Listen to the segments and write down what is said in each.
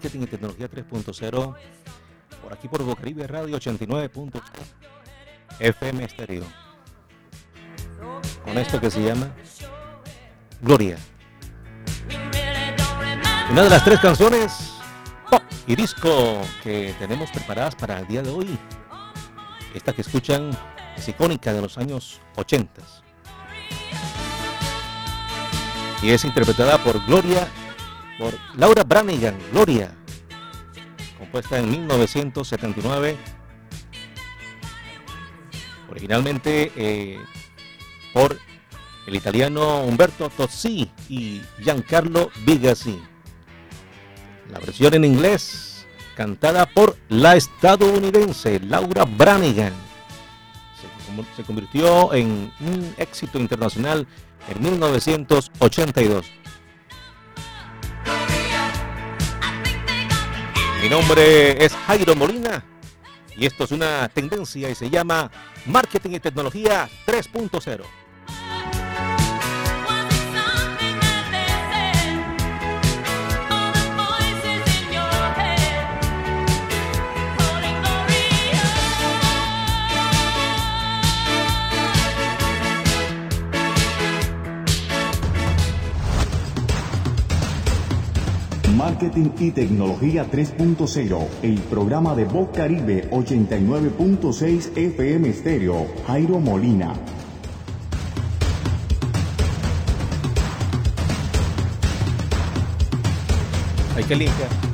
Marketing y Tecnología 3.0 por aquí por Bocaribe Radio 89. FM Estéreo. Con esto que se llama Gloria. Una de las tres canciones pop y disco que tenemos preparadas para el día de hoy. Esta que escuchan es icónica de los años 80 y es interpretada por Gloria, por Laura Branigan, Gloria, compuesta en 1979, originalmente eh, por el italiano Umberto Tozzi y Giancarlo Bigasi. La versión en inglés, cantada por la estadounidense Laura Branigan, se convirtió en un éxito internacional en 1982. Mi nombre es Jairo Molina y esto es una tendencia y se llama Marketing y Tecnología 3.0. Marketing y Tecnología 3.0, el programa de Voz Caribe 89.6 FM Estéreo, Jairo Molina. Hay que limpiar.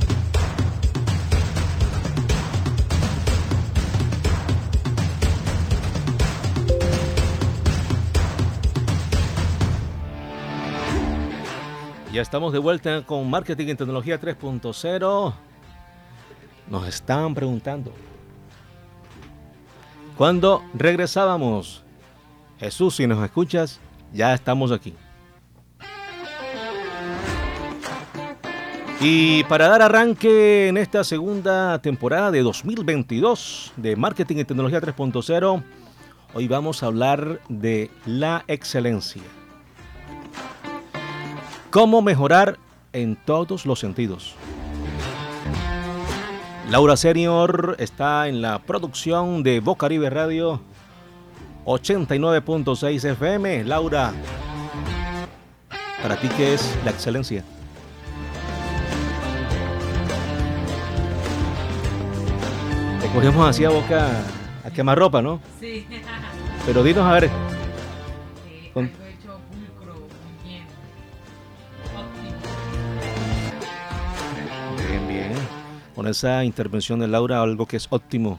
Ya estamos de vuelta con Marketing en Tecnología 3.0. Nos están preguntando. ¿Cuándo regresábamos? Jesús, si nos escuchas, ya estamos aquí. Y para dar arranque en esta segunda temporada de 2022 de Marketing y Tecnología 3.0, hoy vamos a hablar de la excelencia cómo mejorar en todos los sentidos. Laura Senior está en la producción de Bocaribe Radio 89.6 FM. Laura, para ti, ¿qué es la excelencia? Te cogemos así a boca a quemar ropa, ¿no? Sí. Pero dinos a ver. Con esa intervención de Laura, algo que es óptimo.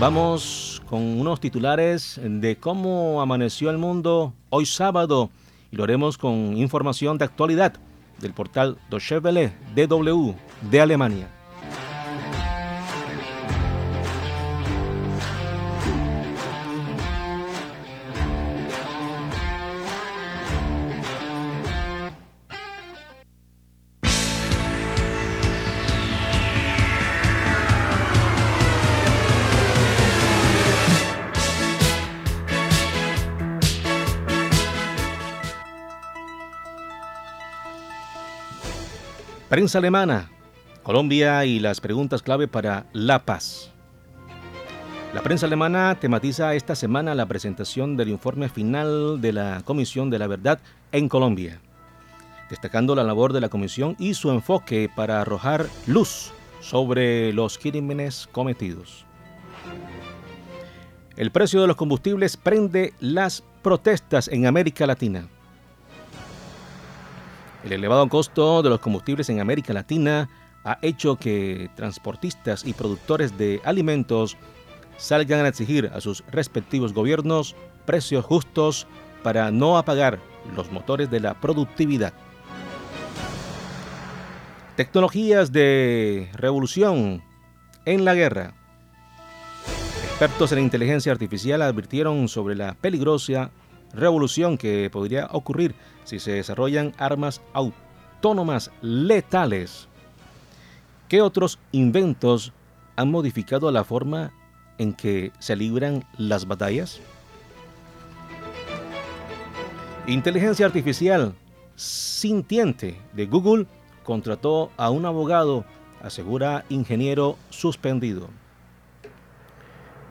Vamos con unos titulares de cómo amaneció el mundo hoy sábado y lo haremos con información de actualidad del portal Deutsche Welle DW de Alemania. Prensa alemana, Colombia y las preguntas clave para la paz. La prensa alemana tematiza esta semana la presentación del informe final de la Comisión de la Verdad en Colombia, destacando la labor de la Comisión y su enfoque para arrojar luz sobre los crímenes cometidos. El precio de los combustibles prende las protestas en América Latina. El elevado costo de los combustibles en América Latina ha hecho que transportistas y productores de alimentos salgan a exigir a sus respectivos gobiernos precios justos para no apagar los motores de la productividad. Tecnologías de revolución en la guerra. Expertos en inteligencia artificial advirtieron sobre la peligrosa revolución que podría ocurrir si se desarrollan armas autónomas letales. ¿Qué otros inventos han modificado la forma en que se libran las batallas? Inteligencia artificial sintiente de Google contrató a un abogado, asegura ingeniero suspendido.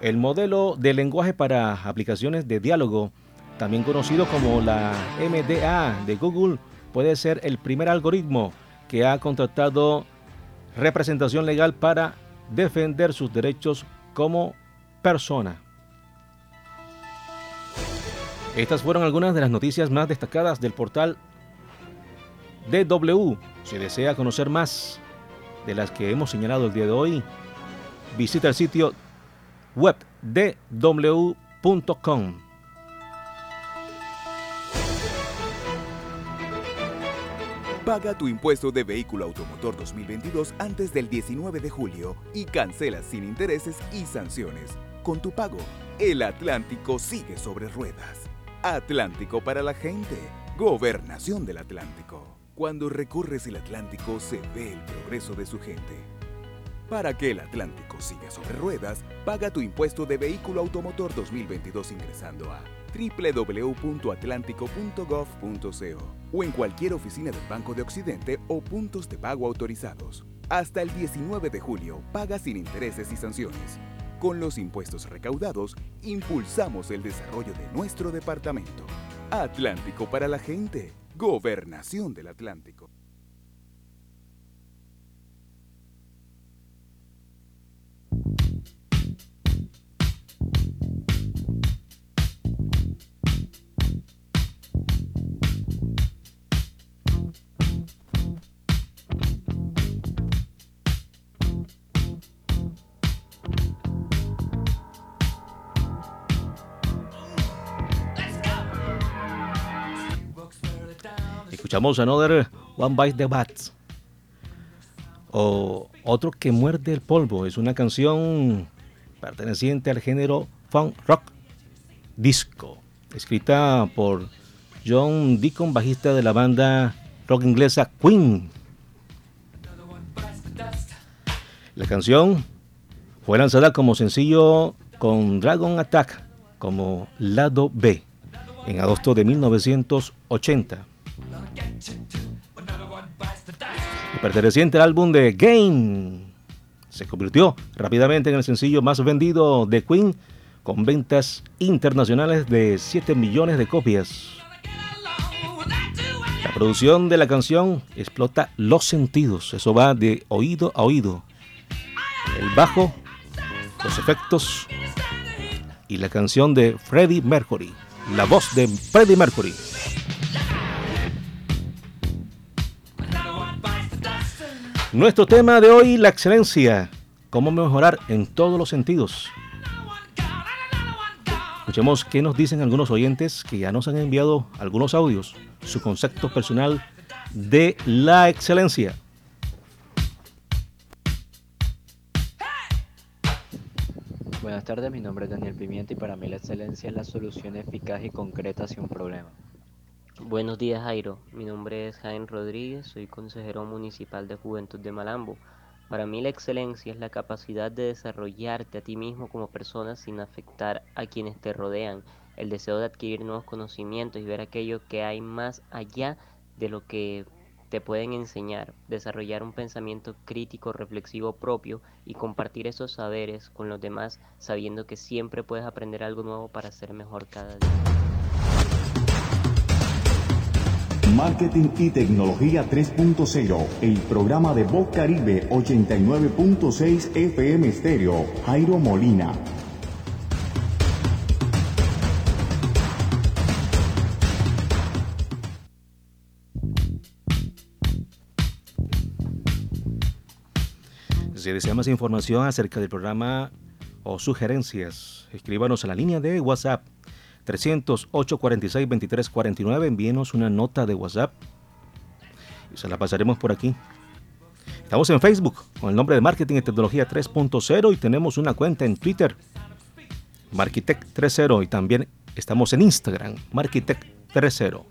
El modelo de lenguaje para aplicaciones de diálogo, también conocido como la MDA de Google, puede ser el primer algoritmo que ha contratado representación legal para defender sus derechos como persona. Estas fueron algunas de las noticias más destacadas del portal DW. Si desea conocer más de las que hemos señalado el día de hoy, visita el sitio web dw.com. Paga tu impuesto de vehículo automotor 2022 antes del 19 de julio y cancela sin intereses y sanciones. Con tu pago, el Atlántico sigue sobre ruedas. Atlántico para la gente. Gobernación del Atlántico. Cuando recorres el Atlántico se ve el progreso de su gente. Para que el Atlántico siga sobre ruedas, paga tu impuesto de vehículo automotor 2022 ingresando a www.atlántico.gov.co o en cualquier oficina del Banco de Occidente o puntos de pago autorizados. Hasta el 19 de julio, paga sin intereses y sanciones. Con los impuestos recaudados, impulsamos el desarrollo de nuestro departamento. Atlántico para la gente. Gobernación del Atlántico. Escuchamos Another One Bite the Bat. O Otro que muerde el polvo. Es una canción perteneciente al género funk rock disco. Escrita por John Deacon, bajista de la banda rock inglesa Queen. La canción fue lanzada como sencillo con Dragon Attack como lado B en agosto de 1980. Perteneciente al álbum de Game, se convirtió rápidamente en el sencillo más vendido de Queen, con ventas internacionales de 7 millones de copias. La producción de la canción explota los sentidos, eso va de oído a oído. El bajo, los efectos y la canción de Freddie Mercury, la voz de Freddie Mercury. Nuestro tema de hoy, la excelencia. Cómo mejorar en todos los sentidos. Escuchemos qué nos dicen algunos oyentes que ya nos han enviado algunos audios, su concepto personal de la excelencia. Buenas tardes, mi nombre es Daniel Pimienta y para mí la excelencia es la solución eficaz y concreta hacia un problema. Buenos días Jairo, mi nombre es Jaime Rodríguez, soy consejero municipal de Juventud de Malambo. Para mí la excelencia es la capacidad de desarrollarte a ti mismo como persona sin afectar a quienes te rodean, el deseo de adquirir nuevos conocimientos y ver aquello que hay más allá de lo que te pueden enseñar, desarrollar un pensamiento crítico, reflexivo propio y compartir esos saberes con los demás sabiendo que siempre puedes aprender algo nuevo para ser mejor cada día. Marketing y Tecnología 3.0, el programa de Voz Caribe 89.6 FM Estéreo, Jairo Molina. Si desea más información acerca del programa o sugerencias, escríbanos a la línea de WhatsApp 308 46 23 49. Envíenos una nota de WhatsApp y se la pasaremos por aquí. Estamos en Facebook con el nombre de Marketing y Tecnología 3.0 y tenemos una cuenta en Twitter, Markitech 3.0 y también estamos en Instagram, Markitech 3.0.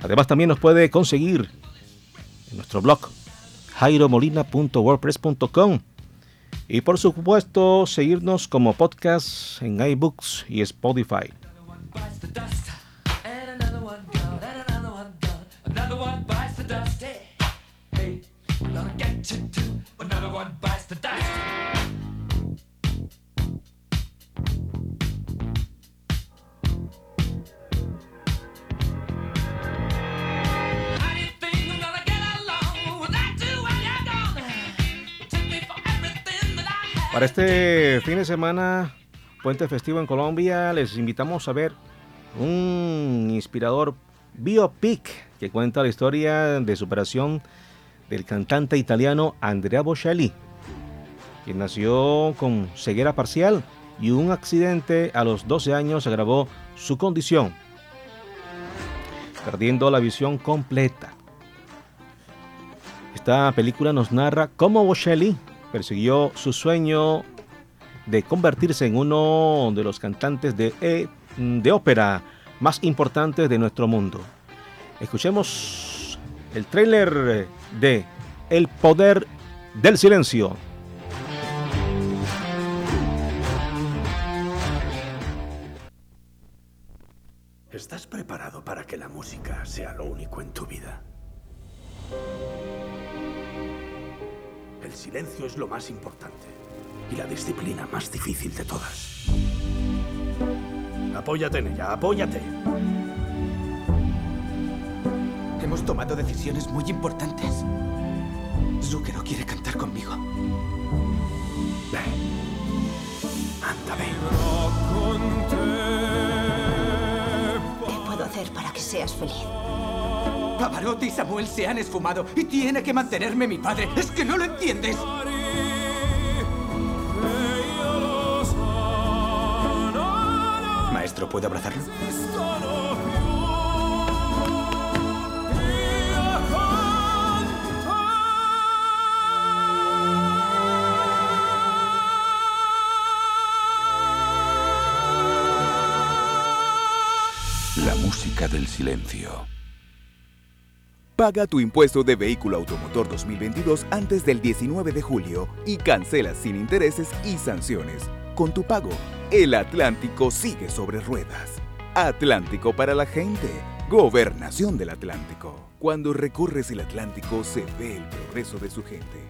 Además también nos puede conseguir en nuestro blog jairomolina.wordpress.com y por supuesto, seguirnos como podcast en iBooks y Spotify. Para este fin de semana, puente festivo en Colombia, les invitamos a ver un inspirador biopic que cuenta la historia de superación del cantante italiano Andrea Bocelli, quien nació con ceguera parcial y un accidente a los 12 años agravó su condición, perdiendo la visión completa. Esta película nos narra cómo Bocelli persiguió su sueño de convertirse en uno de los cantantes de, eh, de ópera más importantes de nuestro mundo. Escuchemos el tráiler de El poder del silencio. ¿Estás preparado para que la música sea lo único en tu vida? El silencio es lo más importante y la disciplina más difícil de todas. Apóyate en ella, apóyate. Hemos tomado decisiones muy importantes. Zucchero quiere cantar conmigo. Ve. Anda, ve. ¿Qué puedo hacer para que seas feliz? Pavarotti y Samuel se han esfumado y tiene que mantenerme mi padre. ¿Es que no lo entiendes? Maestro, ¿puedo abrazarlo? La música del silencio. Paga tu impuesto de vehículo automotor 2022 antes del 19 de julio y cancela sin intereses y sanciones. Con tu pago, el Atlántico sigue sobre ruedas. Atlántico para la gente. Gobernación del Atlántico. Cuando recorres el Atlántico se ve el progreso de su gente.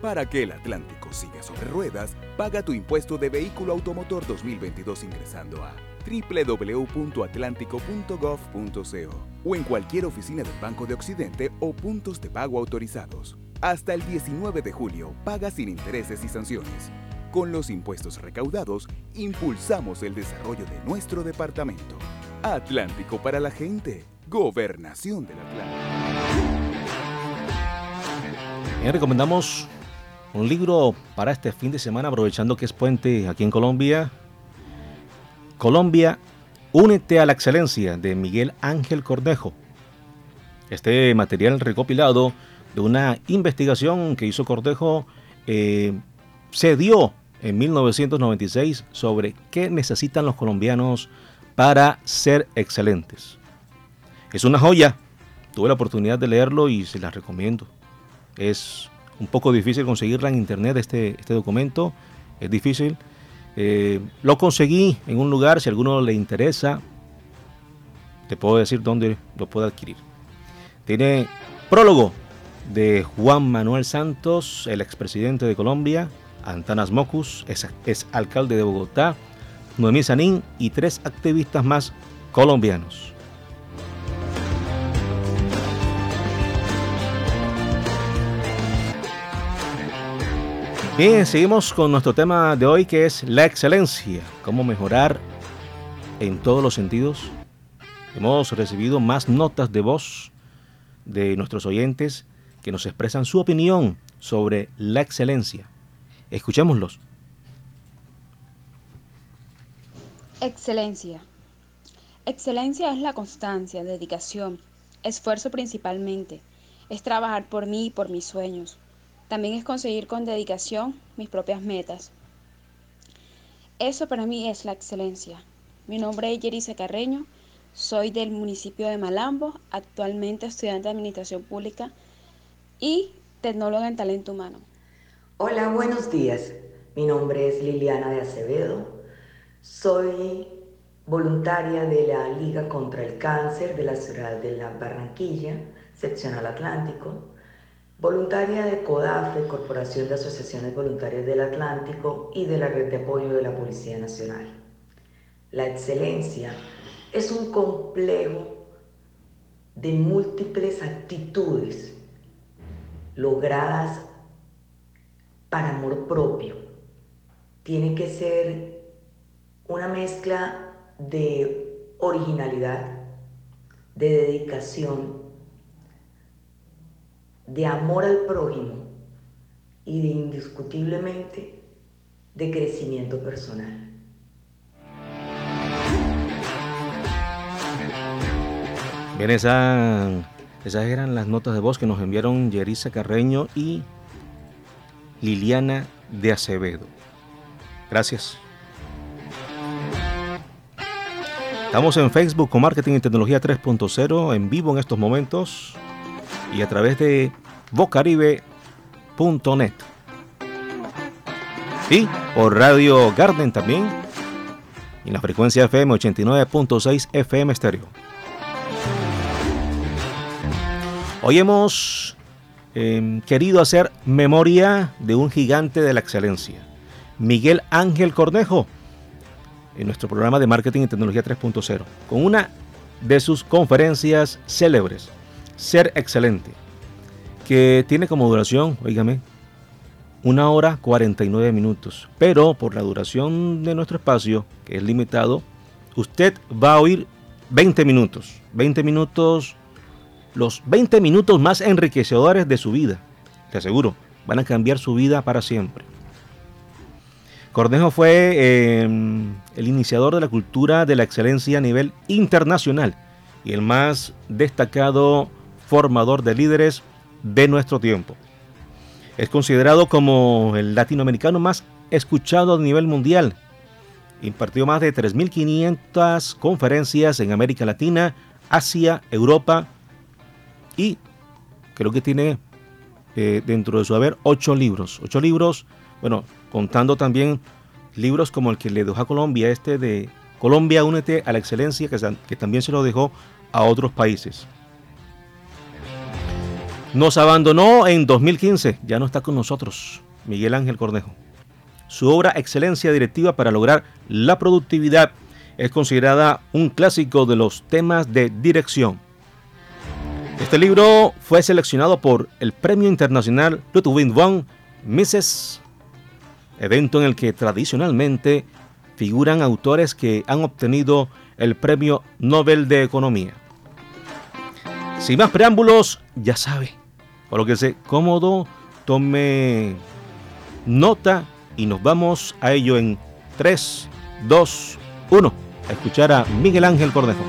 Para que el Atlántico siga sobre ruedas, paga tu impuesto de vehículo automotor 2022 ingresando a www.atlántico.gov.co o en cualquier oficina del Banco de Occidente o puntos de pago autorizados. Hasta el 19 de julio, paga sin intereses y sanciones. Con los impuestos recaudados, impulsamos el desarrollo de nuestro departamento. Atlántico para la gente. Gobernación del Atlántico. Bien, recomendamos un libro para este fin de semana, aprovechando que es puente aquí en Colombia. Colombia, Únete a la Excelencia de Miguel Ángel Cordejo. Este material recopilado de una investigación que hizo Cordejo eh, se dio en 1996 sobre qué necesitan los colombianos para ser excelentes. Es una joya, tuve la oportunidad de leerlo y se la recomiendo. Es un poco difícil conseguirla en internet este, este documento, es difícil. Eh, lo conseguí en un lugar, si a alguno le interesa, te puedo decir dónde lo puedo adquirir. Tiene prólogo de Juan Manuel Santos, el expresidente de Colombia, Antanas Mocus, es, es alcalde de Bogotá, Noemí Sanín y tres activistas más colombianos. Bien, seguimos con nuestro tema de hoy que es la excelencia, cómo mejorar en todos los sentidos. Hemos recibido más notas de voz de nuestros oyentes que nos expresan su opinión sobre la excelencia. Escuchémoslos. Excelencia. Excelencia es la constancia, dedicación, esfuerzo principalmente. Es trabajar por mí y por mis sueños. También es conseguir con dedicación mis propias metas. Eso para mí es la excelencia. Mi nombre es Yerice Carreño, soy del municipio de Malambo, actualmente estudiante de Administración Pública y tecnóloga en talento humano. Hola, buenos días. Mi nombre es Liliana de Acevedo. Soy voluntaria de la Liga contra el Cáncer de la ciudad de La Barranquilla, seccional Atlántico. Voluntaria de CODAFE, Corporación de Asociaciones Voluntarias del Atlántico y de la Red de Apoyo de la Policía Nacional. La excelencia es un complejo de múltiples actitudes logradas para amor propio. Tiene que ser una mezcla de originalidad, de dedicación, de amor al prójimo y de indiscutiblemente de crecimiento personal. Bien, esas eran las notas de voz que nos enviaron Yerisa Carreño y Liliana de Acevedo. Gracias. Estamos en Facebook con Marketing y Tecnología 3.0 en vivo en estos momentos y a través de vocaribe.net. Y por Radio Garden también. Y la frecuencia FM 89.6 FM estéreo. Hoy hemos em, querido hacer memoria de un gigante de la excelencia, Miguel Ángel Cornejo, en nuestro programa de Marketing y Tecnología 3.0, con una de sus conferencias célebres ser excelente, que tiene como duración, oígame, una hora 49 minutos. Pero por la duración de nuestro espacio, que es limitado, usted va a oír 20 minutos. 20 minutos, los 20 minutos más enriquecedores de su vida. Te aseguro, van a cambiar su vida para siempre. Cornejo fue em, el iniciador de la cultura de la excelencia a nivel internacional y el más destacado formador de líderes de nuestro tiempo. Es considerado como el latinoamericano más escuchado a nivel mundial. Impartió más de 3.500 conferencias en América Latina, Asia, Europa y creo que tiene eh, dentro de su haber ocho libros. Ocho libros, bueno, contando también libros como el que le dejó a Colombia, este de Colombia, únete a la excelencia, que también se lo dejó a otros países. Nos abandonó en 2015, ya no está con nosotros, Miguel Ángel Cornejo. Su obra Excelencia Directiva para lograr la productividad es considerada un clásico de los temas de dirección. Este libro fue seleccionado por el Premio Internacional Ludwig von Mises, evento en el que tradicionalmente figuran autores que han obtenido el Premio Nobel de Economía. Sin más preámbulos, ya sabe, Colóquese cómodo, tome nota y nos vamos a ello en 3, 2, 1. A escuchar a Miguel Ángel Cornejo.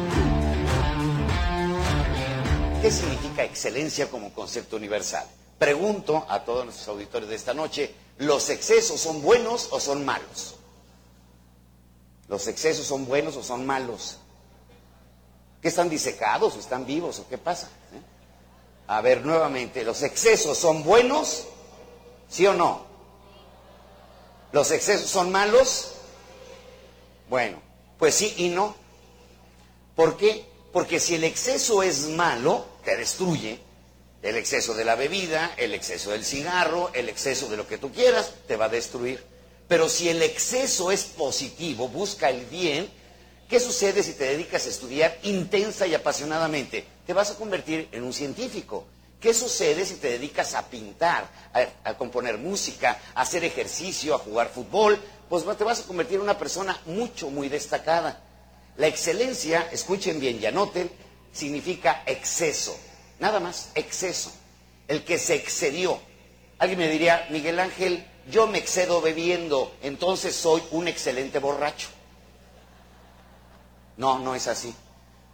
¿Qué significa excelencia como concepto universal? Pregunto a todos nuestros auditores de esta noche, ¿los excesos son buenos o son malos? ¿Los excesos son buenos o son malos? ¿Qué están disecados o están vivos o qué pasa? A ver, nuevamente, ¿los excesos son buenos? ¿Sí o no? ¿Los excesos son malos? Bueno, pues sí y no. ¿Por qué? Porque si el exceso es malo, te destruye. El exceso de la bebida, el exceso del cigarro, el exceso de lo que tú quieras, te va a destruir. Pero si el exceso es positivo, busca el bien, ¿qué sucede si te dedicas a estudiar intensa y apasionadamente? te vas a convertir en un científico. ¿Qué sucede si te dedicas a pintar, a, componer música, a hacer ejercicio, a jugar fútbol? Pues te vas a convertir en una persona mucho, muy destacada. La excelencia, escuchen bien y anoten, significa exceso. Nada más, exceso. El que se excedió. Alguien me diría, Miguel Ángel, yo me excedo bebiendo, entonces soy un excelente borracho. No, no es así.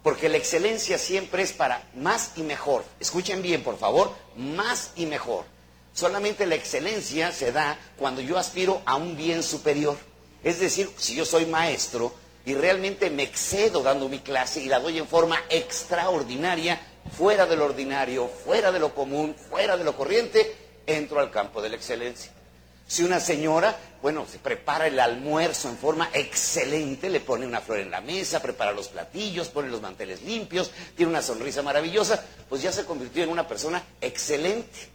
Porque la excelencia siempre es para más y mejor. Escuchen bien, por favor, más y mejor. Solamente la excelencia se da cuando yo aspiro a un bien superior. Es decir, si yo soy maestro y realmente me excedo dando mi clase y la doy en forma extraordinaria, fuera de lo ordinario, fuera de lo común, fuera de lo corriente, entro al campo de la excelencia. Si una señora, bueno, se prepara el almuerzo en forma excelente, le pone una flor en la mesa, prepara los platillos, pone los manteles limpios, tiene una sonrisa maravillosa, pues ya se convirtió en una persona excelente.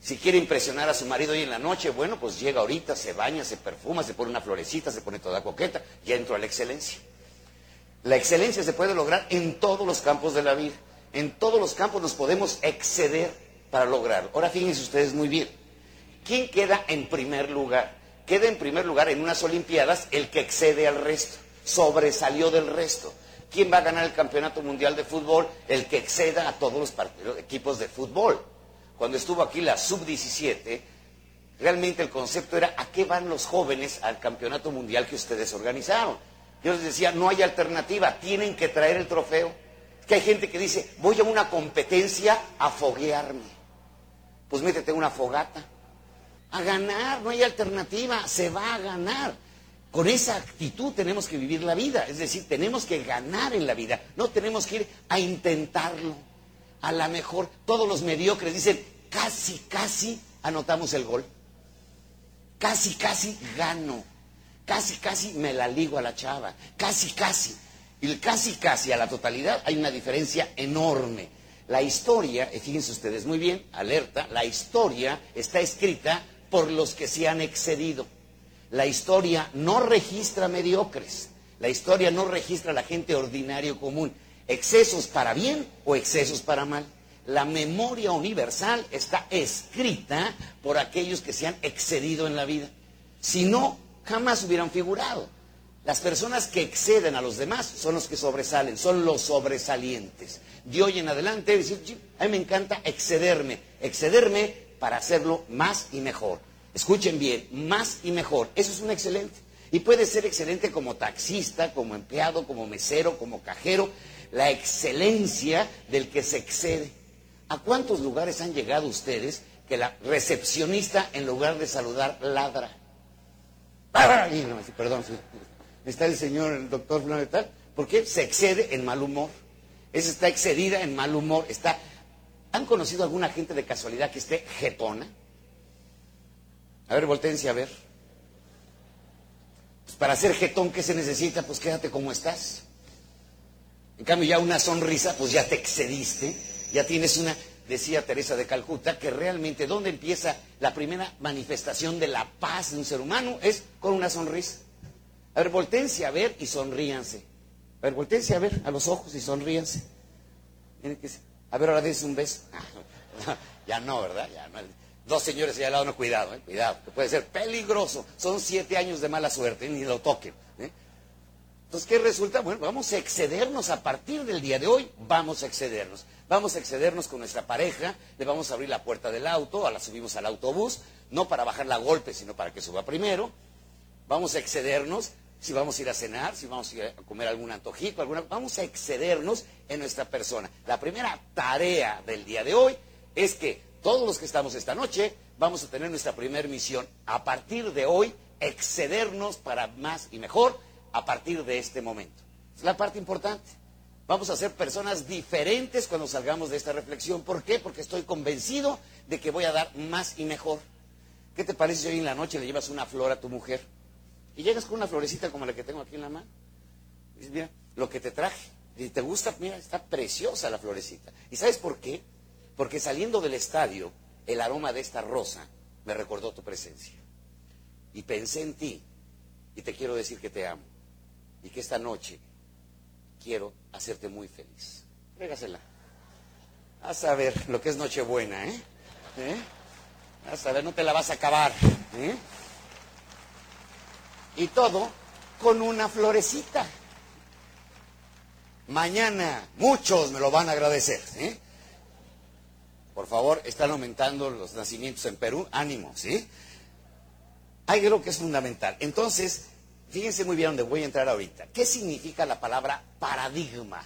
Si quiere impresionar a su marido hoy en la noche, bueno, pues llega ahorita, se baña, se perfuma, se pone una florecita, se pone toda coqueta, ya entró a la excelencia. La excelencia se puede lograr en todos los campos de la vida. En todos los campos nos podemos exceder para lograrlo. Ahora fíjense ustedes muy bien. ¿Quién queda en primer lugar? Queda en primer lugar en unas Olimpiadas el que excede al resto, sobresalió del resto. ¿Quién va a ganar el campeonato mundial de fútbol? El que exceda a todos los equipos de fútbol. Cuando estuvo aquí la sub-17, realmente el concepto era ¿a qué van los jóvenes al campeonato mundial que ustedes organizaron? Yo les decía, no hay alternativa, tienen que traer el trofeo. que hay gente que dice, voy a una competencia a foguearme. Pues métete una fogata. A ganar, no hay alternativa, se va a ganar. Con esa actitud tenemos que vivir la vida, es decir, tenemos que ganar en la vida, no tenemos que ir a intentarlo. A lo mejor todos los mediocres dicen, casi, casi anotamos el gol. Casi, casi gano. Casi, casi me la ligo a la chava. Casi, casi. Y casi, casi a la totalidad hay una diferencia enorme. La historia, fíjense ustedes muy bien, alerta, la historia está escrita por los que se han excedido. La historia no registra mediocres. La historia no registra la gente ordinario común. Excesos para bien o excesos para mal. La memoria universal está escrita por aquellos que se han excedido en la vida. Si no, jamás hubieran figurado. Las personas que exceden a los demás son los que sobresalen, son los sobresalientes. De hoy en adelante, decir, a mí me encanta excederme, excederme para hacerlo más y mejor. Escuchen bien, más y mejor. Eso es un excelente. Y puede ser excelente como taxista, como empleado, como mesero, como cajero. La excelencia del que se excede. ¿A cuántos lugares han llegado ustedes que la recepcionista, en lugar de saludar, ladra? Perdón, está el señor, el doctor fulano tal, porque se excede en mal humor. Esa está excedida en mal humor. Está... ¿Han conocido alguna gente de casualidad que esté jetona? A ver, voltense a ver. Pues para ser jetón, ¿qué se necesita? Pues quédate como estás. En cambio, ya una sonrisa, pues ya te excediste, ya tienes una decía Teresa de Calcuta, que realmente donde empieza la primera manifestación de la paz de un ser humano es con una sonrisa. A ver, voltense a ver y sonríanse. A ver, voltense a ver a los ojos y sonríanse. A ver, ahora dense un beso. ya no, ¿verdad? Dos señores allá al lado, no, cuidado, eh, cuidado, que puede ser peligroso. Son siete años de mala suerte, ni lo toquen. ¿eh? Entonces, ¿qué resulta? Bueno, vamos a excedernos a partir del día de hoy, vamos a excedernos. Vamos a excedernos con nuestra pareja, le vamos a abrir la puerta del auto, a la subimos al autobús, no para bajarla a golpe, sino para que suba primero. Vamos a excedernos si vamos a ir a cenar, si vamos a ir a comer algún antojito, alguna, vamos a excedernos en nuestra persona. La primera tarea del día de hoy es que todos los que estamos esta noche vamos a tener nuestra primera misión. A partir de hoy, excedernos para más y mejor a partir de este momento. Es la parte importante. Vamos a ser personas diferentes cuando salgamos de esta reflexión. ¿Por qué? Porque estoy convencido de que voy a dar más y mejor. ¿Qué te parece si hoy en la noche le llevas una flor a tu mujer? Y llegas con una florecita como la que tengo aquí en la mano. Y dices, mira, lo que te traje. Y te gusta, mira, está preciosa la florecita. ¿Y sabes por qué? Porque saliendo del estadio, el aroma de esta rosa me recordó tu presencia. Y pensé en ti y te quiero decir que te amo y que esta noche quiero hacerte muy feliz. Régasela. A saber lo que es Nochebuena, ¿eh? ¿eh? A saber, no te la vas a acabar. ¿eh? Y todo con una florecita. Mañana muchos me lo van a agradecer. ¿eh? Por favor, están aumentando los nacimientos en Perú. Ánimo, ¿sí? Hay algo que es fundamental. Entonces, Fíjense muy bien dónde voy a entrar ahorita. ¿Qué significa la palabra paradigma?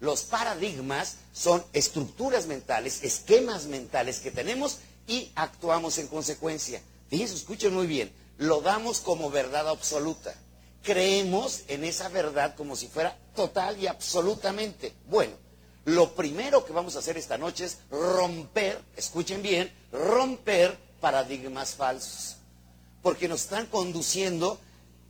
Los paradigmas son estructuras mentales, esquemas mentales que tenemos y actuamos en consecuencia. Fíjense, escuchen muy bien. Lo damos como verdad absoluta. Creemos en esa verdad como si fuera total y absolutamente. Bueno, lo primero que vamos a hacer esta noche es romper, escuchen bien, romper paradigmas falsos. Porque nos están conduciendo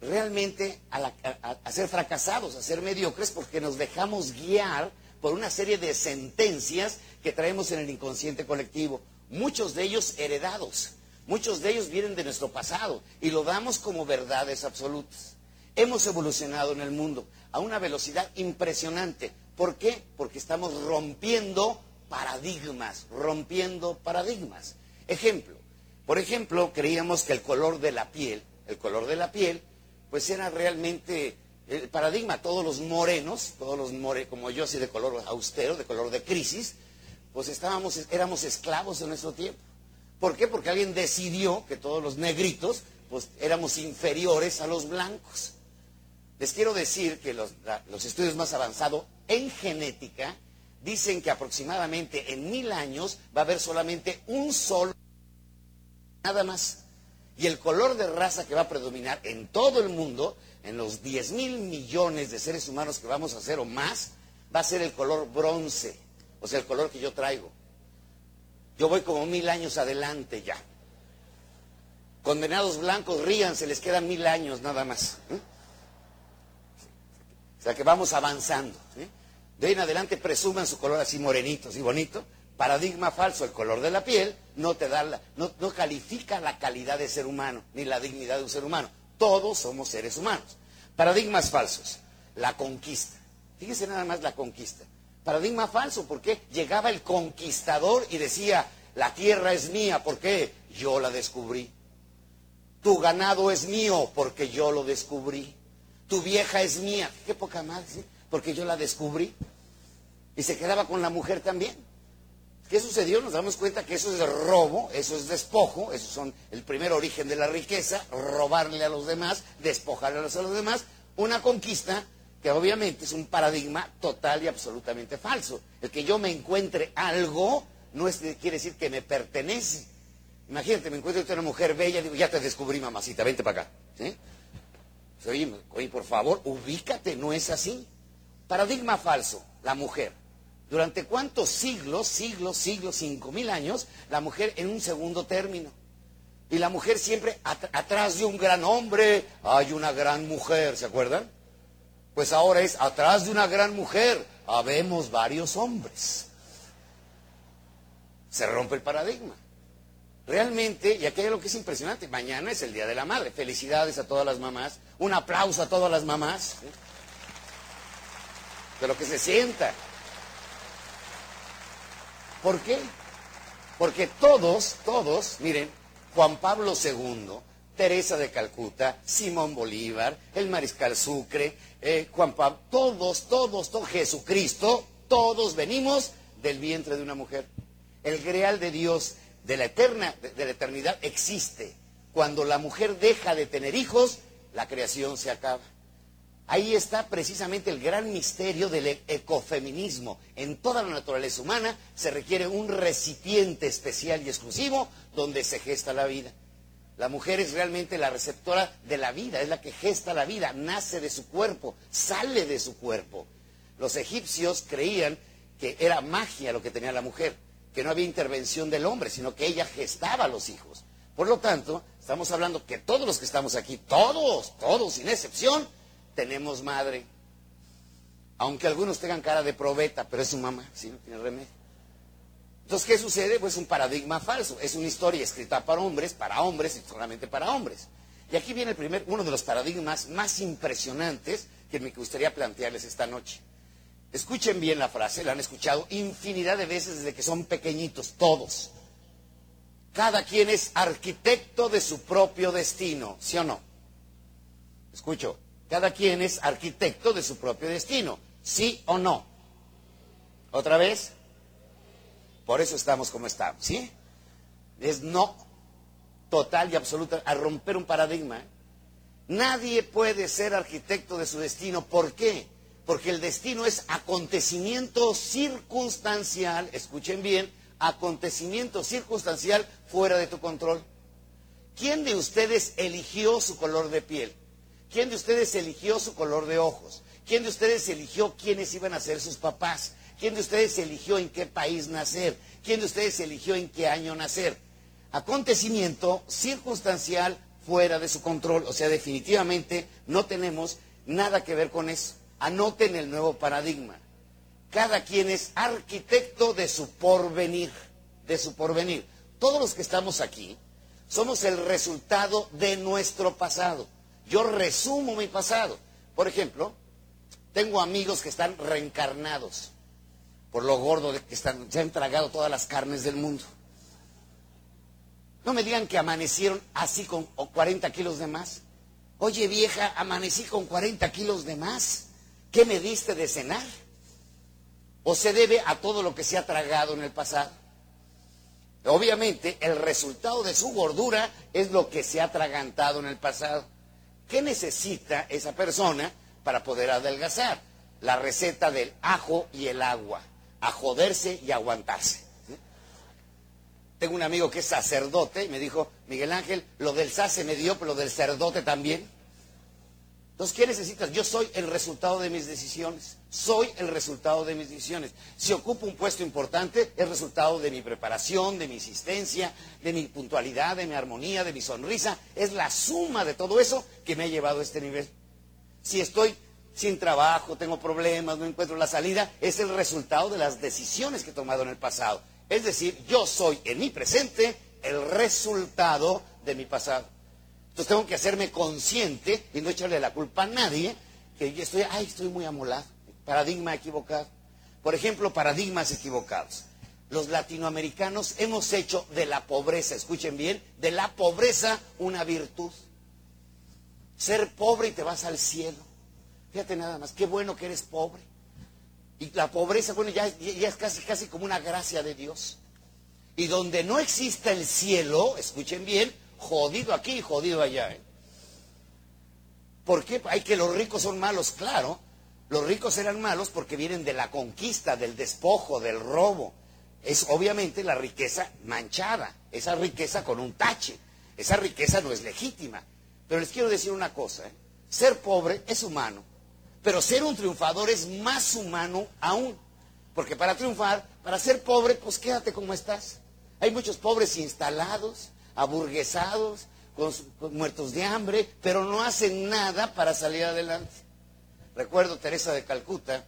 realmente a, ser fracasados, a ser mediocres, porque nos dejamos guiar por una serie de sentencias que traemos en el inconsciente colectivo. muchos de ellos heredados, muchos de ellos vienen de nuestro pasado y lo damos como verdades absolutas. Hemos evolucionado en el mundo a una velocidad impresionante. ¿Por qué? Porque estamos rompiendo paradigmas, rompiendo paradigmas. Ejemplo, por ejemplo, creíamos que el color de la piel, el color de la piel, pues era realmente el paradigma. Todos los morenos, todos los morenos, como yo así de color austero, de color de crisis, pues estábamos, éramos esclavos en nuestro tiempo. ¿Por qué? Porque alguien decidió que todos los negritos, pues éramos inferiores a los blancos. Les quiero decir que los, los estudios más avanzados en genética dicen que aproximadamente en mil años va a haber solamente un solo, nada más. Y el color de raza que va a predominar en todo el mundo, en los 10 mil millones de seres humanos que vamos a hacer o más, va a ser el color bronce, o sea, el color que yo traigo. Yo voy como mil años adelante ya. Condenados blancos, rían, se les quedan mil años nada más. ¿eh? O sea que vamos avanzando. ¿eh? De ahí en adelante presuman su color así morenito, así bonito. Paradigma falso, el color de la piel no te da no, no califica la calidad de ser humano, ni la dignidad de un ser humano. Todos somos seres humanos. Paradigmas falsos, la conquista. Fíjense nada más la conquista. Paradigma falso, porque llegaba el conquistador y decía, la tierra es mía, ¿por qué? Yo la descubrí. Tu ganado es mío, porque yo lo descubrí. Tu vieja es mía, qué poca madre, ¿sí? porque yo la descubrí. Y se quedaba con la mujer también. ¿Qué sucedió? Nos damos cuenta que eso es robo, eso es despojo, eso son el primer origen de la riqueza, robarle a los demás, despojarle a los demás, una conquista que obviamente es un paradigma total y absolutamente falso. El que yo me encuentre algo no es, quiere decir que me pertenece. Imagínate, me encuentro una mujer bella digo, ya te descubrí, mamacita, vente para acá. ¿Sí? Oye, oye, por favor, ubícate, no es así. Paradigma falso, la mujer. ¿Durante cuántos siglos, siglos, siglos, cinco mil años, la mujer en un segundo término? Y la mujer siempre at atrás de un gran hombre hay una gran mujer, ¿se acuerdan? Pues ahora es atrás de una gran mujer habemos varios hombres. Se rompe el paradigma. Realmente, y aquí hay algo que es impresionante, mañana es el Día de la Madre. Felicidades a todas las mamás. Un aplauso a todas las mamás. De lo que se sienta. ¿Por qué? Porque todos, todos, miren, Juan Pablo II, Teresa de Calcuta, Simón Bolívar, el Mariscal Sucre, eh, Juan Pablo, todos, todos, todos, Jesucristo, todos venimos del vientre de una mujer. El greal de Dios de la eterna, de, la eternidad existe. Cuando la mujer deja de tener hijos, la creación se acaba. Ahí está precisamente el gran misterio del e-, ecofeminismo. En toda la naturaleza humana se requiere un recipiente especial y exclusivo donde se gesta la vida. La mujer es realmente la receptora de la vida, es la que gesta la vida, nace de su cuerpo, sale de su cuerpo. Los egipcios creían que era magia lo que tenía la mujer, que no había intervención del hombre, sino que ella gestaba a los hijos. Por lo tanto, estamos hablando que todos los que estamos aquí, todos, todos, sin excepción, tenemos madre. Aunque algunos tengan cara de probeta, pero es su mamá, ¿sí? No tiene remedio. Entonces, ¿qué sucede? Pues un paradigma falso. Es una historia escrita para hombres, para hombres y solamente para hombres. Y aquí viene el primer, uno de los paradigmas más impresionantes que me gustaría plantearles esta noche. Escuchen bien la frase, la han escuchado infinidad de veces desde que son pequeñitos, todos. Cada quien es arquitecto de su propio destino, ¿sí o no? Escucho, cada quien es arquitecto de su propio destino, ¿sí o no? ¿Otra vez? Por eso estamos como estamos, ¿sí? Es no total y absoluta a romper un paradigma. Nadie puede ser arquitecto de su destino. ¿Por qué? Porque el destino es acontecimiento circunstancial, escuchen bien, acontecimiento circunstancial fuera de tu control. ¿Quién de ustedes eligió su color de piel? ¿Quién de ustedes eligió su color de ojos? ¿Quién de ustedes eligió quiénes iban a ser sus papás? ¿Quién de ustedes eligió en qué país nacer? ¿Quién de ustedes eligió en qué año nacer? Acontecimiento circunstancial fuera de su control. O sea, definitivamente no tenemos nada que ver con eso. Anoten el nuevo paradigma. Cada quien es arquitecto de su porvenir, de su porvenir. Todos los que estamos aquí somos el resultado de nuestro pasado. Yo resumo mi pasado. Por ejemplo, tengo amigos que están reencarnados por lo gordo de que están, se han tragado todas las carnes del mundo. No me digan que amanecieron así con 40 kilos de más. Oye vieja, amanecí con 40 kilos de más. ¿Qué me diste de cenar? ¿O se debe a todo lo que se ha tragado en el pasado? Obviamente, el resultado de su gordura es lo que se ha atragantado en el pasado. ¿Qué necesita esa persona para poder adelgazar? La receta del ajo y el agua. A joderse y aguantarse. Tengo un amigo que es sacerdote y me dijo, Miguel Ángel, lo del sace me dio, pero lo del sacerdote también. Entonces, ¿qué necesitas? Yo soy el resultado de mis decisiones. Soy el resultado de mis decisiones. Si ocupo un puesto importante, es resultado de mi preparación, de mi existencia, de mi puntualidad, de mi armonía, de mi sonrisa. Es la suma de todo eso que me ha llevado a este nivel. Si estoy sin trabajo, tengo problemas, no encuentro la salida, es el resultado de las decisiones que he tomado en el pasado. Es decir, yo soy en mi presente el resultado de mi pasado. Entonces tengo que hacerme consciente y no echarle la culpa a nadie que yo estoy, ay, estoy muy amolado. Paradigma equivocado. Por ejemplo, paradigmas equivocados. Los latinoamericanos hemos hecho de la pobreza, escuchen bien, de la pobreza una virtud. Ser pobre y te vas al cielo. Fíjate nada más, qué bueno que eres pobre. Y la pobreza, bueno, ya, es casi, casi como una gracia de Dios. Y donde no exista el cielo, escuchen bien, jodido aquí y jodido allá. ¿eh? ¿Por qué? Hay que los ricos son malos, claro. Los ricos eran malos porque vienen de la conquista, del despojo, del robo. Es obviamente la riqueza manchada, esa riqueza con un tache. Esa riqueza no es legítima. Pero les quiero decir una cosa, ¿eh? ser pobre es humano, pero ser un triunfador es más humano aún. Porque para triunfar, para ser pobre, pues quédate como estás. Hay muchos pobres instalados, aburguesados, con, muertos de hambre, pero no hacen nada para salir adelante. Recuerdo Teresa de Calcuta,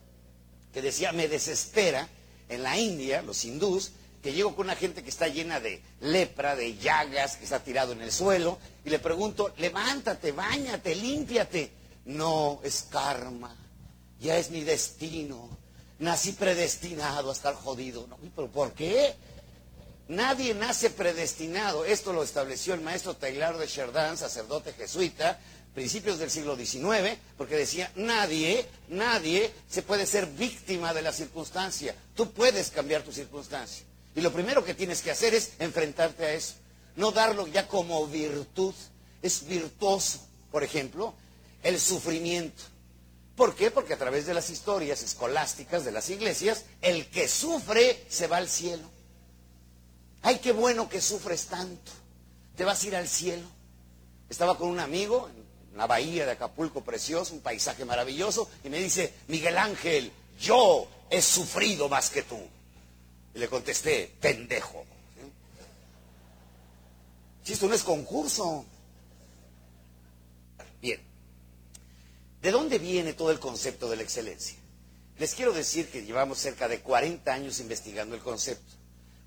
que decía, me desespera en la India, los hindús, que llego con una gente que está llena de lepra, de llagas, que está tirado en el suelo, y le pregunto, levántate, bañate, límpiate. No, es karma, ya es mi destino, nací predestinado a estar jodido. No, ¿Pero por qué? Nadie nace predestinado. Esto lo estableció el maestro Taylor de Chardin, sacerdote jesuita, principios del siglo XIX, porque decía, nadie, nadie se puede ser víctima de la circunstancia. Tú puedes cambiar tu circunstancia. Y lo primero que tienes que hacer es enfrentarte a eso. No darlo ya como virtud. Es virtuoso. Por ejemplo, el sufrimiento. ¿Por qué? Porque a través de las historias escolásticas de las iglesias, el que sufre se va al cielo. Ay, qué bueno que sufres tanto. Te vas a ir al cielo. Estaba con un amigo en la bahía de Acapulco, precioso, un paisaje maravilloso, y me dice, Miguel Ángel, yo he sufrido más que tú. Y le contesté, pendejo. Si esto no es concurso. Bien. ¿De dónde viene todo el concepto de la excelencia? Les quiero decir que llevamos cerca de 40 años investigando el concepto.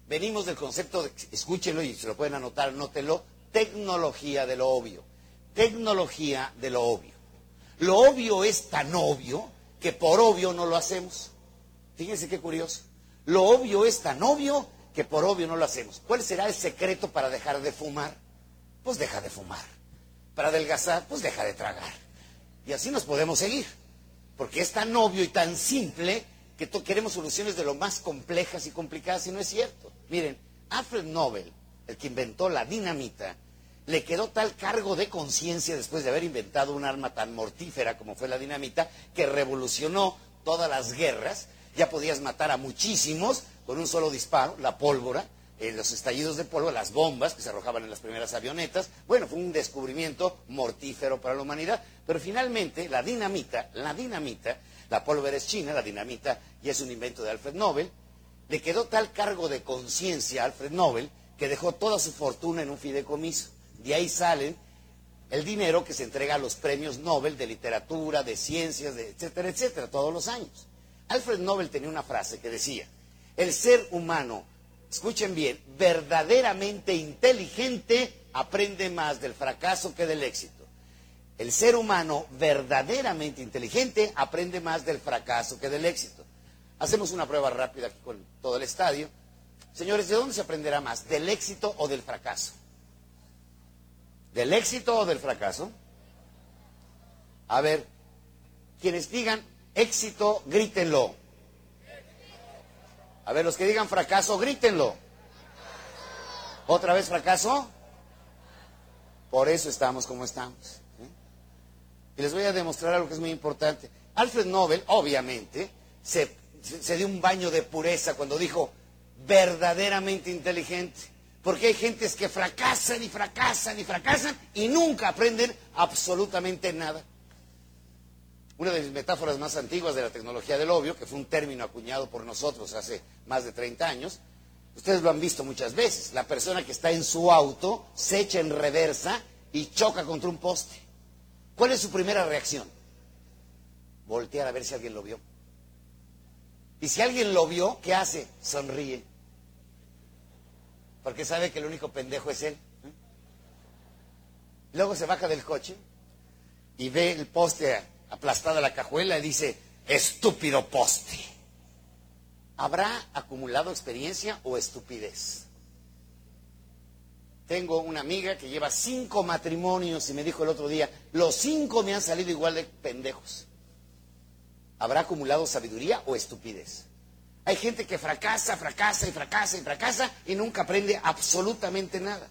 Venimos del concepto, de, escúchenlo y se lo pueden anotar, anótelo, tecnología de lo obvio. Tecnología de lo obvio. Lo obvio es tan obvio que por obvio no lo hacemos. Fíjense qué curioso. Lo obvio es tan obvio que por obvio no lo hacemos. ¿Cuál será el secreto para dejar de fumar? Pues deja de fumar. Para adelgazar, pues deja de tragar. Y así nos podemos seguir. Porque es tan obvio y tan simple que queremos soluciones de lo más complejas y complicadas y no es cierto. Miren, Alfred Nobel, el que inventó la dinamita, le quedó tal cargo de conciencia después de haber inventado un arma tan mortífera como fue la dinamita, que revolucionó todas las guerras. Ya podías matar a muchísimos con un solo disparo, la pólvora, eh, los estallidos de polvo, las bombas que se arrojaban en las primeras avionetas. Bueno, fue un descubrimiento mortífero para la humanidad. Pero finalmente, la dinamita, la dinamita, la pólvora es china, la dinamita ya es un invento de Alfred Nobel, le quedó tal cargo de conciencia a Alfred Nobel que dejó toda su fortuna en un fideicomiso. De ahí salen el dinero que se entrega a los premios Nobel de literatura, de ciencias, de etcétera, etcétera, todos los años. Alfred Nobel tenía una frase que decía, el ser humano escuchen bien, verdaderamente inteligente aprende más del fracaso que del éxito. El ser humano verdaderamente inteligente aprende más del fracaso que del éxito. Hacemos una prueba rápida aquí con todo el estadio. Señores, ¿de dónde se aprenderá más? ¿Del éxito o del fracaso? ¿Del éxito o del fracaso? A ver, quienes digan éxito, grítenlo. A ver, los que digan fracaso, grítenlo. ¿Otra vez fracaso? Por eso estamos como estamos. ¿eh? Y les voy a demostrar algo que es muy importante. Alfred Nobel, obviamente, se, se dio un baño de pureza cuando dijo verdaderamente inteligente. Porque hay gentes que fracasan y fracasan y fracasan y nunca aprenden absolutamente nada. Una de mis metáforas más antiguas de la tecnología del obvio, que fue un término acuñado por nosotros hace más de 30 años, ustedes lo han visto muchas veces. La persona que está en su auto se echa en reversa y choca contra un poste. ¿Cuál es su primera reacción? Voltear a ver si alguien lo vio. Y si alguien lo vio, ¿qué hace? Sonríe. Porque sabe que el único pendejo es él. Luego se baja del coche y ve el poste aplastada la cajuela y dice, estúpido poste. ¿Habrá acumulado experiencia o estupidez? Tengo una amiga que lleva cinco matrimonios y me dijo el otro día, los cinco me han salido igual de pendejos. ¿Habrá acumulado sabiduría o estupidez? Hay gente que fracasa, fracasa y fracasa y fracasa y nunca aprende absolutamente nada.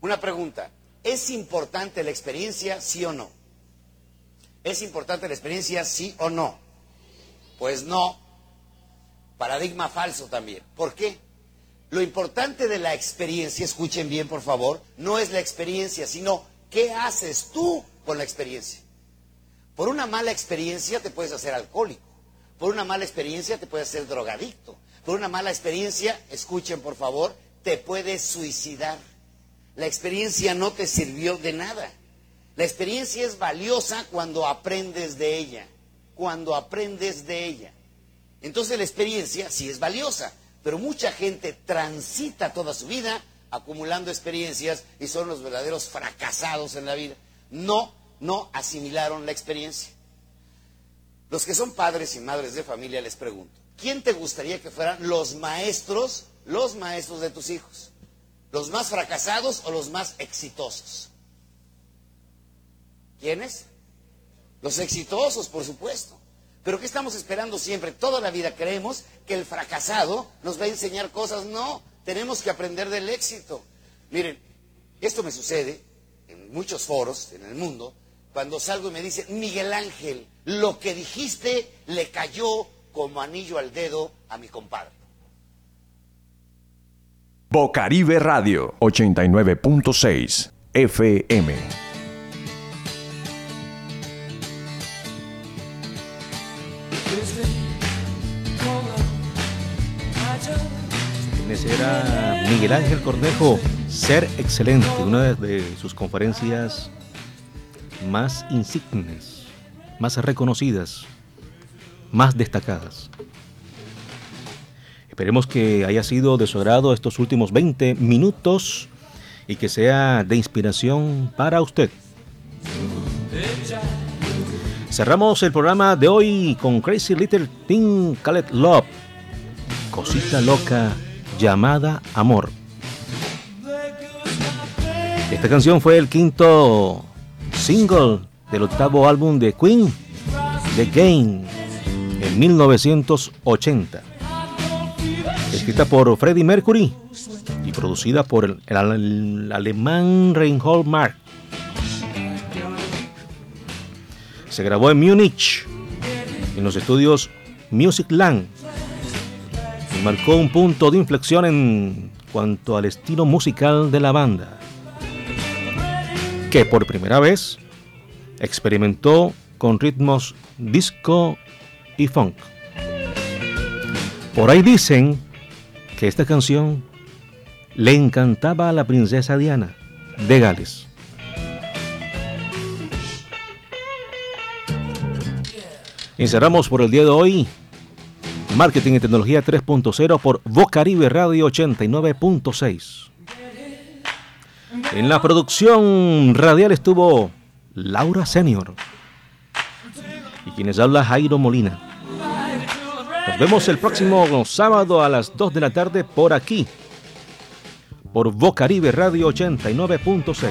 Una pregunta, ¿es importante la experiencia, sí o no? ¿Es importante la experiencia, sí o no? Pues no. Paradigma falso también. ¿Por qué? Lo importante de la experiencia, escuchen bien por favor, no es la experiencia, sino qué haces tú con la experiencia. Por una mala experiencia te puedes hacer alcohólico. Por una mala experiencia te puedes hacer drogadicto. Por una mala experiencia, escuchen por favor, te puedes suicidar. La experiencia no te sirvió de nada. La experiencia es valiosa cuando aprendes de ella, cuando aprendes de ella. Entonces la experiencia sí es valiosa, pero mucha gente transita toda su vida acumulando experiencias y son los verdaderos fracasados en la vida. No, no asimilaron la experiencia. Los que son padres y madres de familia les pregunto, ¿quién te gustaría que fueran los maestros, los maestros de tus hijos? ¿Los más fracasados o los más exitosos? ¿Quiénes? Los exitosos, por supuesto. Pero ¿qué estamos esperando siempre? Toda la vida creemos que el fracasado nos va a enseñar cosas. No, tenemos que aprender del éxito. Miren, esto me sucede en muchos foros en el mundo, cuando salgo y me dicen, Miguel Ángel, lo que dijiste le cayó como anillo al dedo a mi compadre. Bocaribe Radio 89.6 FM. Era Miguel Ángel Cornejo, Ser Excelente, una de sus conferencias más insignes, más reconocidas, más destacadas. Esperemos que haya sido de su agrado estos últimos 20 minutos y que sea de inspiración para usted. Cerramos el programa de hoy con Crazy Little Thing Called Love, cosita loca llamada Amor. Esta canción fue el quinto single del octavo álbum de Queen, The Game, en 1980. Escrita por Freddie Mercury y producida por el, alemán Reinhold Mark. Se grabó en Múnich, en los estudios Music Land marcó un punto de inflexión en cuanto al estilo musical de la banda, que por primera vez experimentó con ritmos disco y funk. Por ahí dicen que esta canción le encantaba a la princesa Diana de Gales. Y por el día de hoy Marketing y Tecnología 3.0 por Vocaribe Radio 89.6. En la producción radial estuvo Laura Senior. Y quienes habla Jairo Molina. Nos vemos el próximo sábado a las 2 de la tarde por aquí, por Vocaribe Radio 89.6.